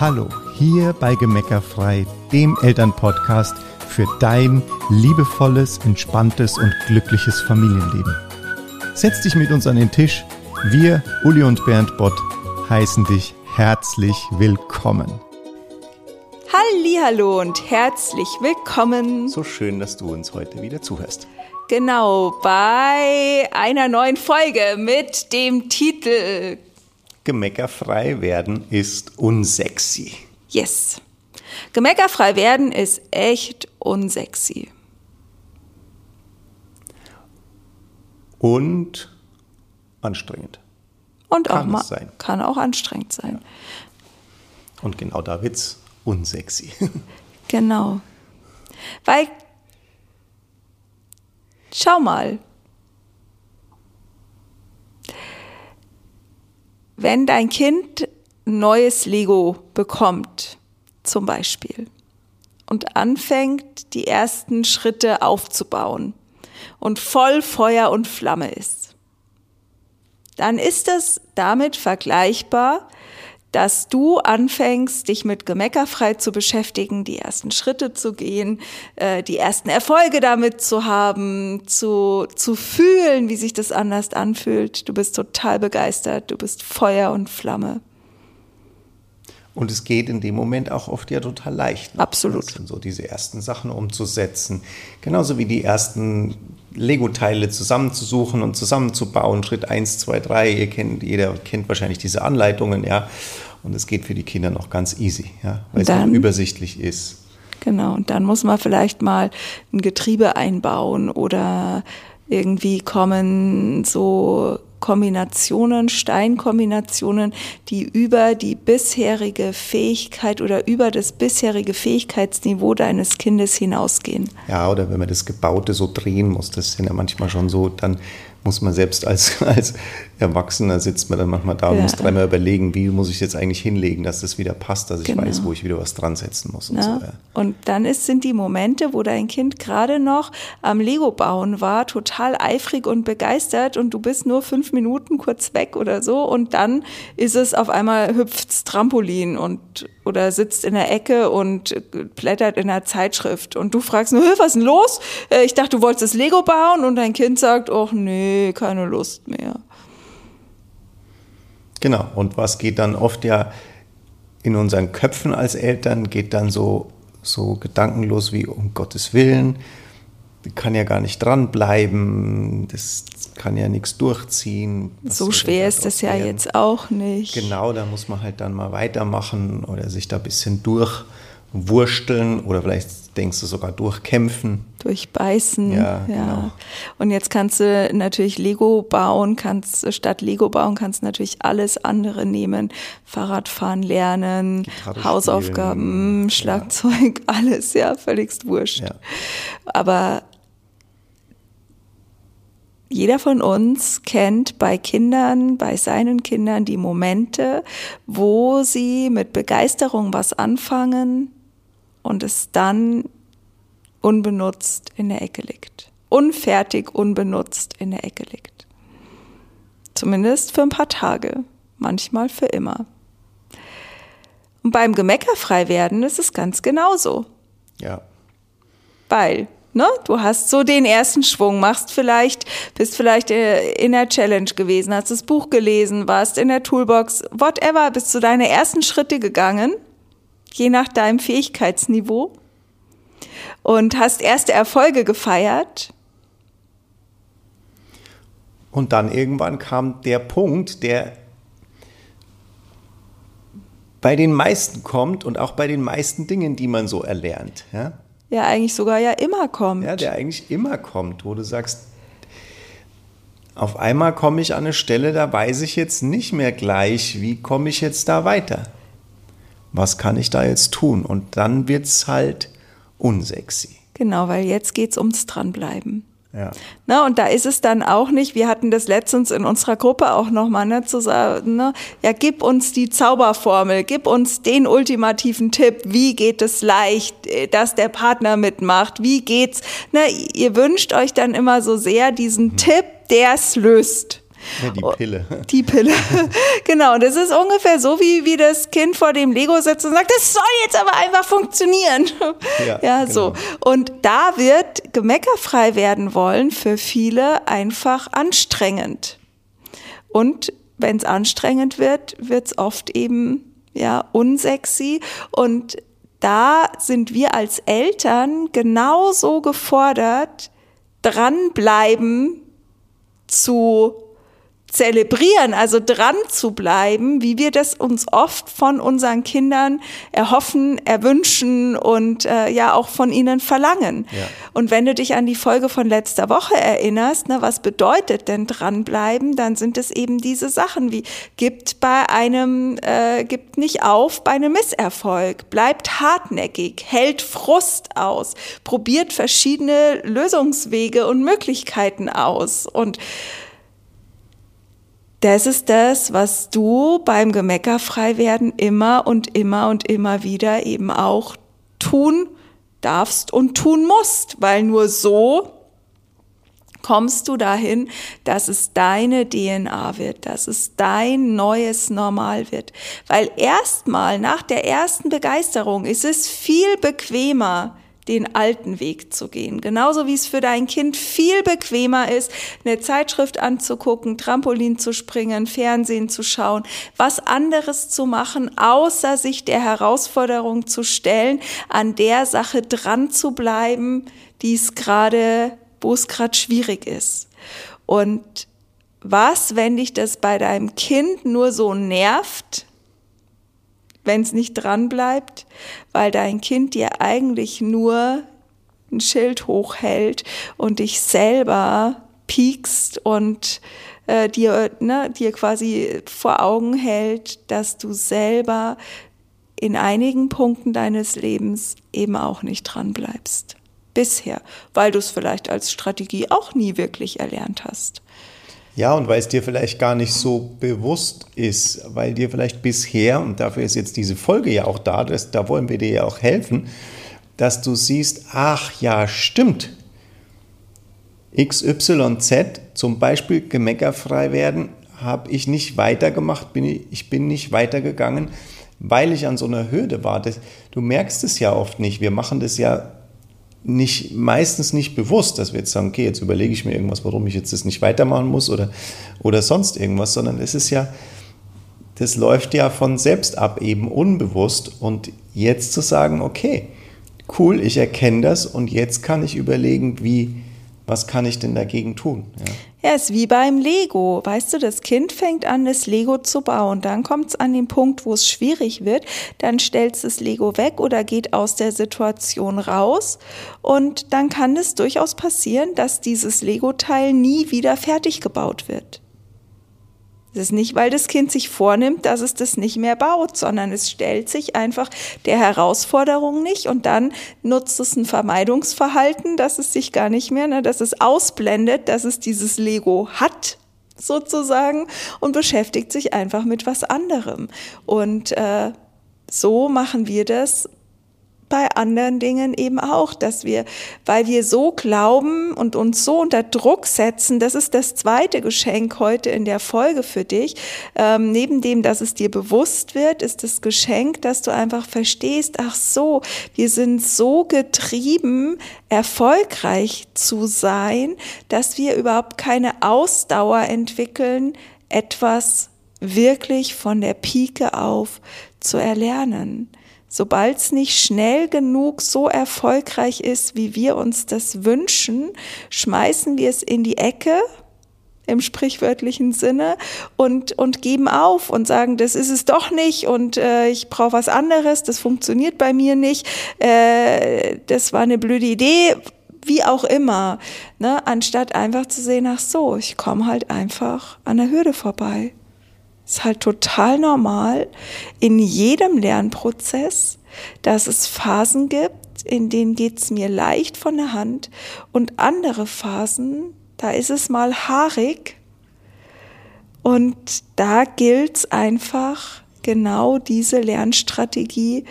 Hallo, hier bei Gemeckerfrei, dem Elternpodcast für dein liebevolles, entspanntes und glückliches Familienleben. Setz dich mit uns an den Tisch. Wir, Uli und Bernd Bott, heißen dich herzlich willkommen. Hallo und herzlich willkommen. So schön, dass du uns heute wieder zuhörst. Genau, bei einer neuen Folge mit dem Titel Gemeckerfrei werden ist unsexy. Yes. Gemeckerfrei werden ist echt unsexy. Und anstrengend. Und kann auch mal sein. kann auch anstrengend sein. Ja. Und genau da wird's unsexy. genau. Weil schau mal, wenn dein Kind neues Lego bekommt, zum Beispiel, und anfängt, die ersten Schritte aufzubauen und voll Feuer und Flamme ist, dann ist es damit vergleichbar, dass du anfängst, dich mit Gemeckerfrei zu beschäftigen, die ersten Schritte zu gehen, äh, die ersten Erfolge damit zu haben, zu, zu fühlen, wie sich das anders anfühlt. Du bist total begeistert, du bist Feuer und Flamme. Und es geht in dem Moment auch oft ja total leicht. Ne? Absolut. So diese ersten Sachen umzusetzen. Genauso wie die ersten Lego-Teile zusammenzusuchen und zusammenzubauen. Schritt 1, 2, 3. Ihr kennt, jeder kennt wahrscheinlich diese Anleitungen, ja. Und es geht für die Kinder noch ganz easy, ja, weil dann, es übersichtlich ist. Genau, und dann muss man vielleicht mal ein Getriebe einbauen oder irgendwie kommen so Kombinationen, Steinkombinationen, die über die bisherige Fähigkeit oder über das bisherige Fähigkeitsniveau deines Kindes hinausgehen. Ja, oder wenn man das Gebaute so drehen muss, das sind ja manchmal schon so dann muss man selbst als, als Erwachsener sitzt man dann manchmal da und ja. muss dreimal überlegen, wie muss ich jetzt eigentlich hinlegen, dass das wieder passt, dass ich genau. weiß, wo ich wieder was dran setzen muss. Und, ja. so, und dann ist, sind die Momente, wo dein Kind gerade noch am Lego bauen war, total eifrig und begeistert und du bist nur fünf Minuten kurz weg oder so und dann ist es auf einmal hüpft's Trampolin und oder sitzt in der Ecke und blättert in der Zeitschrift und du fragst nur, was ist denn los? Äh, ich dachte, du wolltest das Lego bauen und dein Kind sagt, ach nee, keine Lust mehr. Genau, und was geht dann oft ja in unseren Köpfen als Eltern, geht dann so, so gedankenlos wie um Gottes Willen, kann ja gar nicht dranbleiben, das kann ja nichts durchziehen. so schwer ist das ja jetzt auch nicht. Genau, da muss man halt dann mal weitermachen oder sich da ein bisschen durchwursteln oder vielleicht denkst du sogar durchkämpfen. Durchbeißen. Ja, ja. Genau. Und jetzt kannst du natürlich Lego bauen, kannst statt Lego bauen, kannst natürlich alles andere nehmen. Fahrradfahren lernen, Hausaufgaben, Schlagzeug, ja. alles, ja, völligst wurscht. Ja. Aber jeder von uns kennt bei Kindern, bei seinen Kindern die Momente, wo sie mit Begeisterung was anfangen, und es dann unbenutzt in der Ecke liegt. Unfertig, unbenutzt in der Ecke liegt. Zumindest für ein paar Tage, manchmal für immer. Und beim Gemeckerfrei werden ist es ganz genauso. Ja. Weil, ne, du hast so den ersten Schwung, machst vielleicht, bist vielleicht äh, in der Challenge gewesen, hast das Buch gelesen, warst in der Toolbox, whatever, bist du deine ersten Schritte gegangen je nach deinem Fähigkeitsniveau und hast erste Erfolge gefeiert. Und dann irgendwann kam der Punkt, der bei den meisten kommt und auch bei den meisten Dingen, die man so erlernt. Ja, ja eigentlich sogar ja immer kommt. Ja, der eigentlich immer kommt, wo du sagst, auf einmal komme ich an eine Stelle, da weiß ich jetzt nicht mehr gleich, wie komme ich jetzt da weiter was kann ich da jetzt tun? Und dann wird es halt unsexy. Genau, weil jetzt geht es ums Dranbleiben. Ja. Na, und da ist es dann auch nicht, wir hatten das letztens in unserer Gruppe auch nochmal, ne, zu sagen, ne, ja, gib uns die Zauberformel, gib uns den ultimativen Tipp, wie geht es leicht, äh, dass der Partner mitmacht, wie geht's, ne, ihr wünscht euch dann immer so sehr diesen mhm. Tipp, der es löst. Ja, die Pille. Die Pille. genau, das ist ungefähr so, wie, wie das Kind vor dem Lego sitzt und sagt, das soll jetzt aber einfach funktionieren. Ja, ja so. Genau. Und da wird gemeckerfrei werden wollen für viele einfach anstrengend. Und wenn es anstrengend wird, wird es oft eben ja unsexy und da sind wir als Eltern genauso gefordert, dranbleiben zu zelebrieren, also dran zu bleiben, wie wir das uns oft von unseren Kindern erhoffen, erwünschen und äh, ja auch von ihnen verlangen. Ja. Und wenn du dich an die Folge von letzter Woche erinnerst, ne, was bedeutet denn dranbleiben, dann sind es eben diese Sachen wie gibt bei einem, äh, gibt nicht auf bei einem Misserfolg, bleibt hartnäckig, hält Frust aus, probiert verschiedene Lösungswege und Möglichkeiten aus und das ist das, was du beim Gemeckerfreiwerden immer und immer und immer wieder eben auch tun darfst und tun musst, weil nur so kommst du dahin, dass es deine DNA wird, dass es dein neues Normal wird. Weil erstmal nach der ersten Begeisterung ist es viel bequemer, den alten Weg zu gehen. Genauso wie es für dein Kind viel bequemer ist, eine Zeitschrift anzugucken, Trampolin zu springen, Fernsehen zu schauen, was anderes zu machen, außer sich der Herausforderung zu stellen, an der Sache dran zu bleiben, die es gerade, wo es gerade schwierig ist. Und was, wenn dich das bei deinem Kind nur so nervt, wenn es nicht dran bleibt, weil dein Kind dir eigentlich nur ein Schild hochhält und dich selber piekst und äh, dir, ne, dir quasi vor Augen hält, dass du selber in einigen Punkten deines Lebens eben auch nicht dran bleibst. Bisher, weil du es vielleicht als Strategie auch nie wirklich erlernt hast. Ja, und weil es dir vielleicht gar nicht so bewusst ist, weil dir vielleicht bisher, und dafür ist jetzt diese Folge ja auch da, dass, da wollen wir dir ja auch helfen, dass du siehst, ach ja, stimmt. XYZ, zum Beispiel gemeckerfrei werden, habe ich nicht weitergemacht, bin ich, ich bin nicht weitergegangen, weil ich an so einer Hürde war. Das, du merkst es ja oft nicht. Wir machen das ja nicht, meistens nicht bewusst, dass wir jetzt sagen, okay, jetzt überlege ich mir irgendwas, warum ich jetzt das nicht weitermachen muss oder, oder sonst irgendwas, sondern es ist ja, das läuft ja von selbst ab, eben unbewusst. Und jetzt zu sagen, okay, cool, ich erkenne das und jetzt kann ich überlegen, wie, was kann ich denn dagegen tun? Ja. Ja, ist wie beim Lego. Weißt du, das Kind fängt an, das Lego zu bauen. Dann kommt es an den Punkt, wo es schwierig wird. Dann stellt es das Lego weg oder geht aus der Situation raus. Und dann kann es durchaus passieren, dass dieses Lego-Teil nie wieder fertig gebaut wird. Es ist nicht, weil das Kind sich vornimmt, dass es das nicht mehr baut, sondern es stellt sich einfach der Herausforderung nicht und dann nutzt es ein Vermeidungsverhalten, dass es sich gar nicht mehr, ne, dass es ausblendet, dass es dieses Lego hat sozusagen und beschäftigt sich einfach mit was anderem. Und äh, so machen wir das bei anderen Dingen eben auch, dass wir, weil wir so glauben und uns so unter Druck setzen, das ist das zweite Geschenk heute in der Folge für dich. Ähm, neben dem, dass es dir bewusst wird, ist das Geschenk, dass du einfach verstehst, ach so, wir sind so getrieben, erfolgreich zu sein, dass wir überhaupt keine Ausdauer entwickeln, etwas wirklich von der Pike auf zu erlernen. Sobald es nicht schnell genug so erfolgreich ist, wie wir uns das wünschen, schmeißen wir es in die Ecke im sprichwörtlichen Sinne und, und geben auf und sagen, das ist es doch nicht und äh, ich brauche was anderes, das funktioniert bei mir nicht, äh, das war eine blöde Idee, wie auch immer, ne? anstatt einfach zu sehen, ach so, ich komme halt einfach an der Hürde vorbei. Ist halt total normal in jedem Lernprozess, dass es Phasen gibt, in denen geht's mir leicht von der Hand und andere Phasen, da ist es mal haarig und da gilt's einfach genau diese Lernstrategie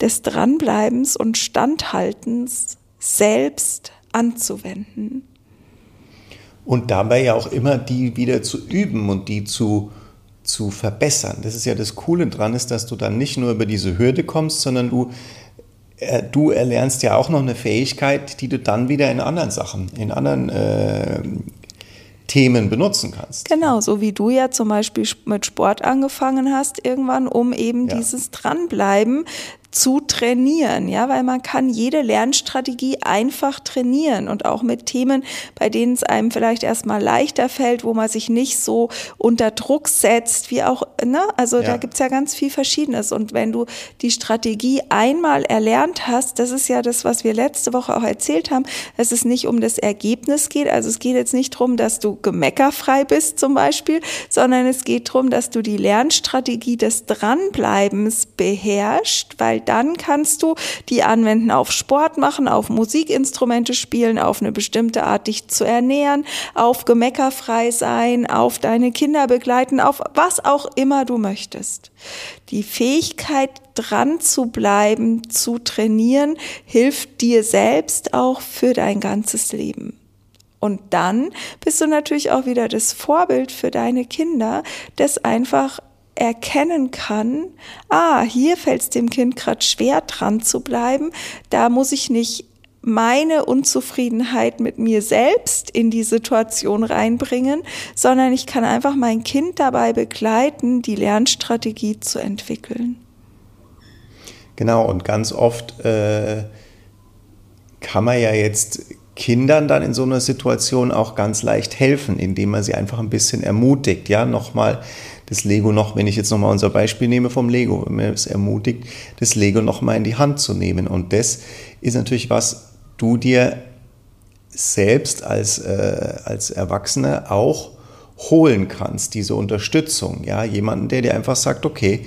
des Dranbleibens und Standhaltens selbst anzuwenden. Und dabei ja auch immer die wieder zu üben und die zu, zu verbessern. Das ist ja das Coole dran, ist, dass du dann nicht nur über diese Hürde kommst, sondern du, äh, du erlernst ja auch noch eine Fähigkeit, die du dann wieder in anderen Sachen, in anderen äh, Themen benutzen kannst. Genau, so wie du ja zum Beispiel mit Sport angefangen hast irgendwann, um eben ja. dieses Dranbleiben zu trainieren, ja, weil man kann jede Lernstrategie einfach trainieren und auch mit Themen, bei denen es einem vielleicht erstmal leichter fällt, wo man sich nicht so unter Druck setzt, wie auch, ne, also ja. da gibt's ja ganz viel Verschiedenes. Und wenn du die Strategie einmal erlernt hast, das ist ja das, was wir letzte Woche auch erzählt haben, dass es nicht um das Ergebnis geht, also es geht jetzt nicht darum, dass du gemeckerfrei bist zum Beispiel, sondern es geht darum, dass du die Lernstrategie des Dranbleibens beherrschst, weil weil dann kannst du die anwenden auf Sport machen, auf Musikinstrumente spielen, auf eine bestimmte Art dich zu ernähren, auf gemeckerfrei sein, auf deine Kinder begleiten, auf was auch immer du möchtest. Die Fähigkeit, dran zu bleiben, zu trainieren, hilft dir selbst auch für dein ganzes Leben. Und dann bist du natürlich auch wieder das Vorbild für deine Kinder, das einfach erkennen kann, ah, hier fällt es dem Kind gerade schwer dran zu bleiben, da muss ich nicht meine Unzufriedenheit mit mir selbst in die Situation reinbringen, sondern ich kann einfach mein Kind dabei begleiten, die Lernstrategie zu entwickeln. Genau, und ganz oft äh, kann man ja jetzt Kindern dann in so einer Situation auch ganz leicht helfen, indem man sie einfach ein bisschen ermutigt, ja, nochmal das Lego noch, wenn ich jetzt nochmal unser Beispiel nehme vom Lego, wenn man es ermutigt, das Lego nochmal in die Hand zu nehmen. Und das ist natürlich was du dir selbst als, äh, als Erwachsener auch holen kannst, diese Unterstützung. Ja, jemanden, der dir einfach sagt, okay,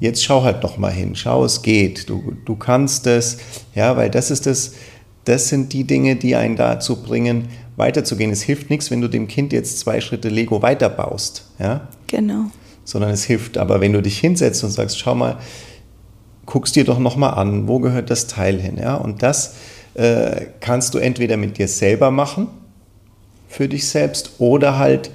jetzt schau halt noch mal hin, schau, es geht, du, du kannst es, ja, weil das ist das, das sind die Dinge, die einen dazu bringen, weiterzugehen. Es hilft nichts, wenn du dem Kind jetzt zwei Schritte Lego weiterbaust. Ja? Genau. Sondern es hilft aber, wenn du dich hinsetzt und sagst, schau mal, guckst dir doch nochmal an, wo gehört das Teil hin. Ja? Und das äh, kannst du entweder mit dir selber machen, für dich selbst, oder halt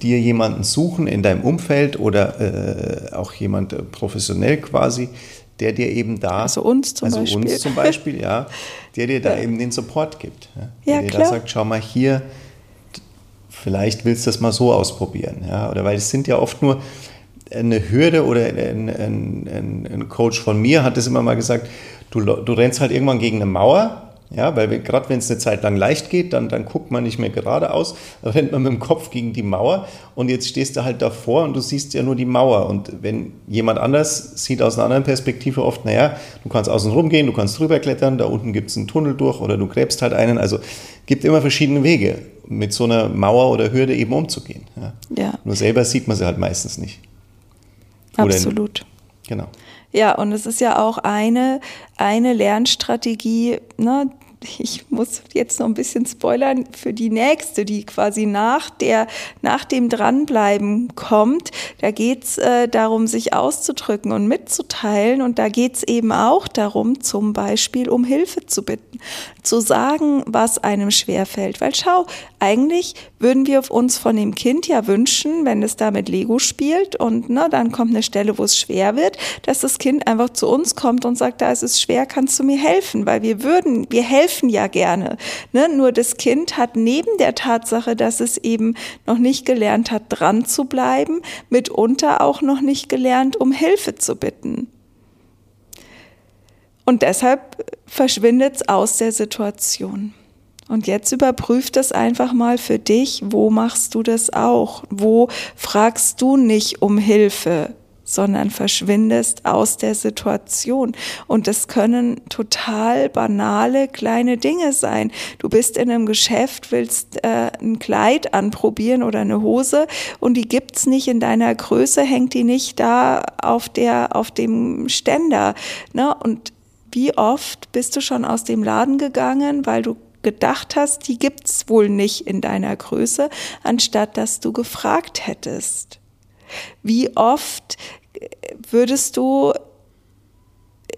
dir jemanden suchen in deinem Umfeld oder äh, auch jemand äh, professionell quasi, der dir eben da, also uns zum also Beispiel, uns zum Beispiel ja, der dir da ja. eben den Support gibt. Ja, der dir klar. da sagt, schau mal hier, vielleicht willst du das mal so ausprobieren. Ja, oder weil es sind ja oft nur eine Hürde oder ein, ein, ein, ein Coach von mir hat es immer mal gesagt, du, du rennst halt irgendwann gegen eine Mauer ja, weil gerade wenn es eine Zeit lang leicht geht, dann, dann guckt man nicht mehr geradeaus, dann rennt man mit dem Kopf gegen die Mauer und jetzt stehst du halt davor und du siehst ja nur die Mauer. Und wenn jemand anders sieht aus einer anderen Perspektive oft, naja, du kannst außen rum gehen, du kannst drüber klettern, da unten gibt es einen Tunnel durch oder du gräbst halt einen. Also gibt immer verschiedene Wege, mit so einer Mauer oder Hürde eben umzugehen. Ja. ja. Nur selber sieht man sie halt meistens nicht. Absolut. In, genau. Ja, und es ist ja auch eine, eine Lernstrategie, ne, ich muss jetzt noch ein bisschen spoilern für die nächste, die quasi nach der, nach dem Dranbleiben kommt. Da geht's äh, darum, sich auszudrücken und mitzuteilen. Und da geht's eben auch darum, zum Beispiel um Hilfe zu bitten, zu sagen, was einem schwerfällt. Weil schau, eigentlich würden wir uns von dem Kind ja wünschen, wenn es da mit Lego spielt und ne, dann kommt eine Stelle, wo es schwer wird, dass das Kind einfach zu uns kommt und sagt, da ist es schwer, kannst du mir helfen? Weil wir würden, wir helfen helfen ja gerne. Ne? Nur das Kind hat neben der Tatsache, dass es eben noch nicht gelernt hat, dran zu bleiben, mitunter auch noch nicht gelernt, um Hilfe zu bitten. Und deshalb verschwindet es aus der Situation. Und jetzt überprüf das einfach mal für dich, wo machst du das auch? Wo fragst du nicht um Hilfe? Sondern verschwindest aus der Situation. Und das können total banale kleine Dinge sein. Du bist in einem Geschäft, willst äh, ein Kleid anprobieren oder eine Hose und die gibt's nicht in deiner Größe, hängt die nicht da auf der, auf dem Ständer. Ne? Und wie oft bist du schon aus dem Laden gegangen, weil du gedacht hast, die gibt's wohl nicht in deiner Größe, anstatt dass du gefragt hättest. Wie oft würdest du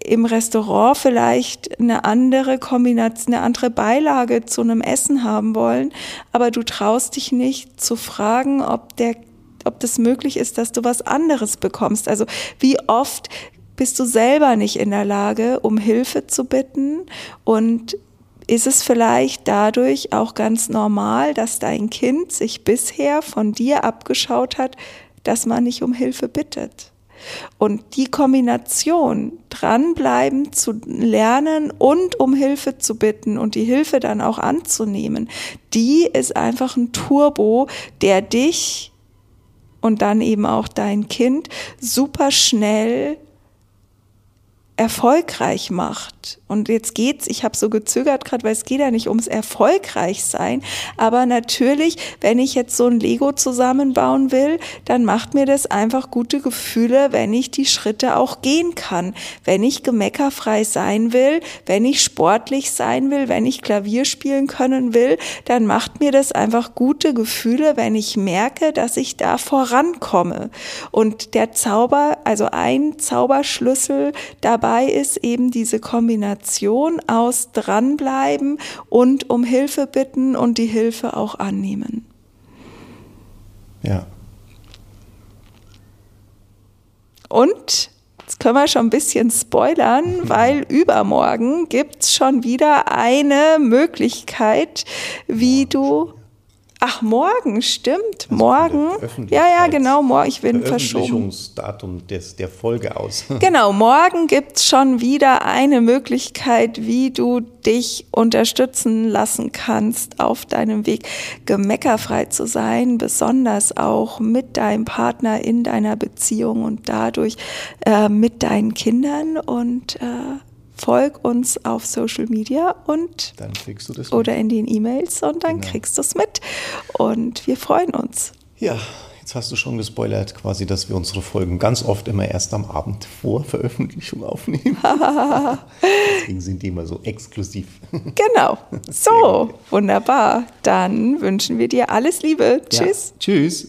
im Restaurant vielleicht eine andere Kombination, eine andere Beilage zu einem Essen haben wollen, aber du traust dich nicht zu fragen, ob der ob das möglich ist, dass du was anderes bekommst. Also wie oft bist du selber nicht in der Lage, um Hilfe zu bitten und ist es vielleicht dadurch auch ganz normal, dass dein Kind sich bisher von dir abgeschaut hat, dass man nicht um Hilfe bittet. Und die Kombination, dranbleiben zu lernen und um Hilfe zu bitten und die Hilfe dann auch anzunehmen, die ist einfach ein Turbo, der dich und dann eben auch dein Kind super schnell erfolgreich macht. Und jetzt geht's, ich habe so gezögert gerade, weil es geht ja nicht ums erfolgreich sein, aber natürlich, wenn ich jetzt so ein Lego zusammenbauen will, dann macht mir das einfach gute Gefühle, wenn ich die Schritte auch gehen kann. Wenn ich gemeckerfrei sein will, wenn ich sportlich sein will, wenn ich Klavier spielen können will, dann macht mir das einfach gute Gefühle, wenn ich merke, dass ich da vorankomme. Und der Zauber, also ein Zauberschlüssel dabei dabei ist eben diese Kombination aus dranbleiben und um Hilfe bitten und die Hilfe auch annehmen. Ja. Und Jetzt können wir schon ein bisschen spoilern, weil übermorgen gibt es schon wieder eine Möglichkeit, wie du Ach, morgen, stimmt. Also morgen. Ja, ja, genau, morgen. Ich bin verschoben. des, der Folge aus. genau, morgen gibt es schon wieder eine Möglichkeit, wie du dich unterstützen lassen kannst, auf deinem Weg gemeckerfrei zu sein, besonders auch mit deinem Partner in deiner Beziehung und dadurch äh, mit deinen Kindern und äh, folg uns auf Social Media und dann kriegst du das oder in den E-Mails und dann genau. kriegst du es mit. Und wir freuen uns. Ja, jetzt hast du schon gespoilert, quasi, dass wir unsere Folgen ganz oft immer erst am Abend vor Veröffentlichung aufnehmen. Deswegen sind die immer so exklusiv. Genau. So, wunderbar. Dann wünschen wir dir alles Liebe. Tschüss. Ja, tschüss.